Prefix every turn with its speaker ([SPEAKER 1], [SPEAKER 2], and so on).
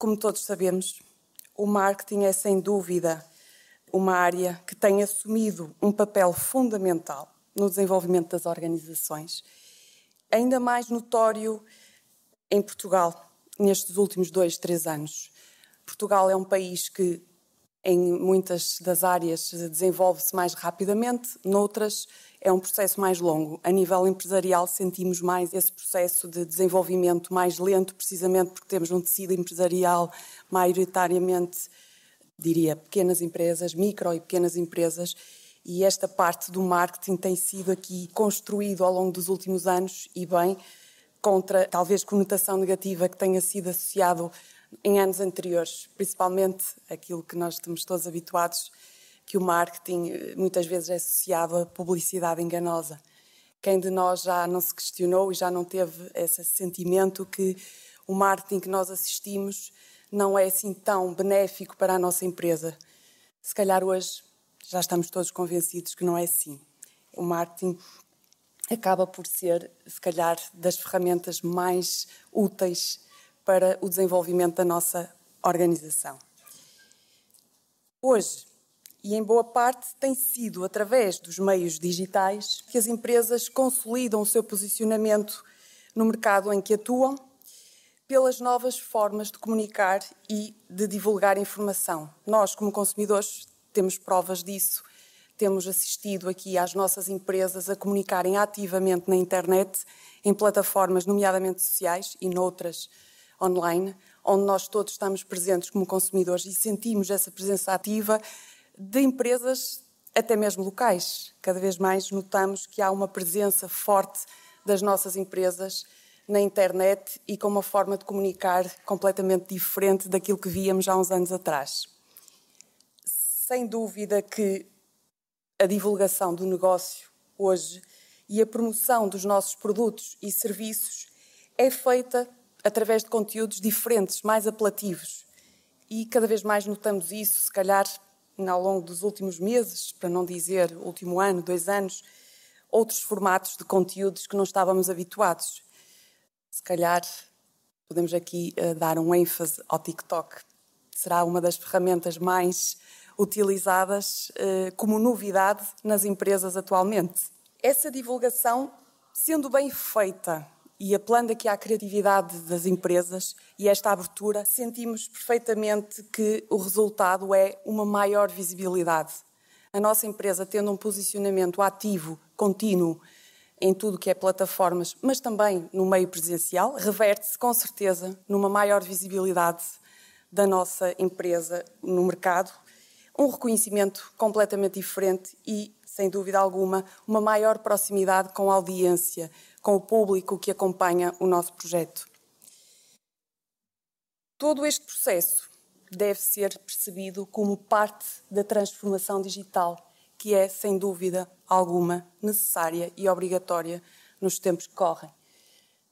[SPEAKER 1] Como todos sabemos, o marketing é sem dúvida uma área que tem assumido um papel fundamental no desenvolvimento das organizações, ainda mais notório em Portugal nestes últimos dois, três anos. Portugal é um país que, em muitas das áreas, desenvolve-se mais rapidamente, noutras é um processo mais longo. A nível empresarial, sentimos mais esse processo de desenvolvimento mais lento, precisamente porque temos um tecido empresarial maioritariamente, diria, pequenas empresas, micro e pequenas empresas, e esta parte do marketing tem sido aqui construído ao longo dos últimos anos e bem, contra talvez conotação negativa que tenha sido associado em anos anteriores, principalmente aquilo que nós estamos todos habituados que o marketing eh, muitas vezes é associado a publicidade enganosa. Quem de nós já não se questionou e já não teve esse sentimento que o marketing que nós assistimos não é assim tão benéfico para a nossa empresa? Se calhar hoje já estamos todos convencidos que não é assim. O marketing acaba por ser, se calhar, das ferramentas mais úteis para o desenvolvimento da nossa organização. Hoje, e em boa parte tem sido através dos meios digitais que as empresas consolidam o seu posicionamento no mercado em que atuam, pelas novas formas de comunicar e de divulgar informação. Nós, como consumidores, temos provas disso. Temos assistido aqui às nossas empresas a comunicarem ativamente na internet, em plataformas, nomeadamente sociais e noutras online, onde nós todos estamos presentes como consumidores e sentimos essa presença ativa de empresas até mesmo locais. Cada vez mais notamos que há uma presença forte das nossas empresas na internet e com uma forma de comunicar completamente diferente daquilo que víamos há uns anos atrás. Sem dúvida que a divulgação do negócio hoje e a promoção dos nossos produtos e serviços é feita através de conteúdos diferentes, mais apelativos. E cada vez mais notamos isso, se calhar ao longo dos últimos meses, para não dizer último ano, dois anos, outros formatos de conteúdos que não estávamos habituados. Se calhar podemos aqui uh, dar um ênfase ao TikTok. Será uma das ferramentas mais utilizadas uh, como novidade nas empresas atualmente. Essa divulgação, sendo bem feita e apelando aqui à criatividade das empresas e esta abertura, sentimos perfeitamente que o resultado é uma maior visibilidade. A nossa empresa, tendo um posicionamento ativo, contínuo, em tudo que é plataformas, mas também no meio presencial, reverte-se com certeza numa maior visibilidade da nossa empresa no mercado, um reconhecimento completamente diferente e, sem dúvida alguma, uma maior proximidade com a audiência, com o público que acompanha o nosso projeto. Todo este processo deve ser percebido como parte da transformação digital, que é, sem dúvida alguma, necessária e obrigatória nos tempos que correm.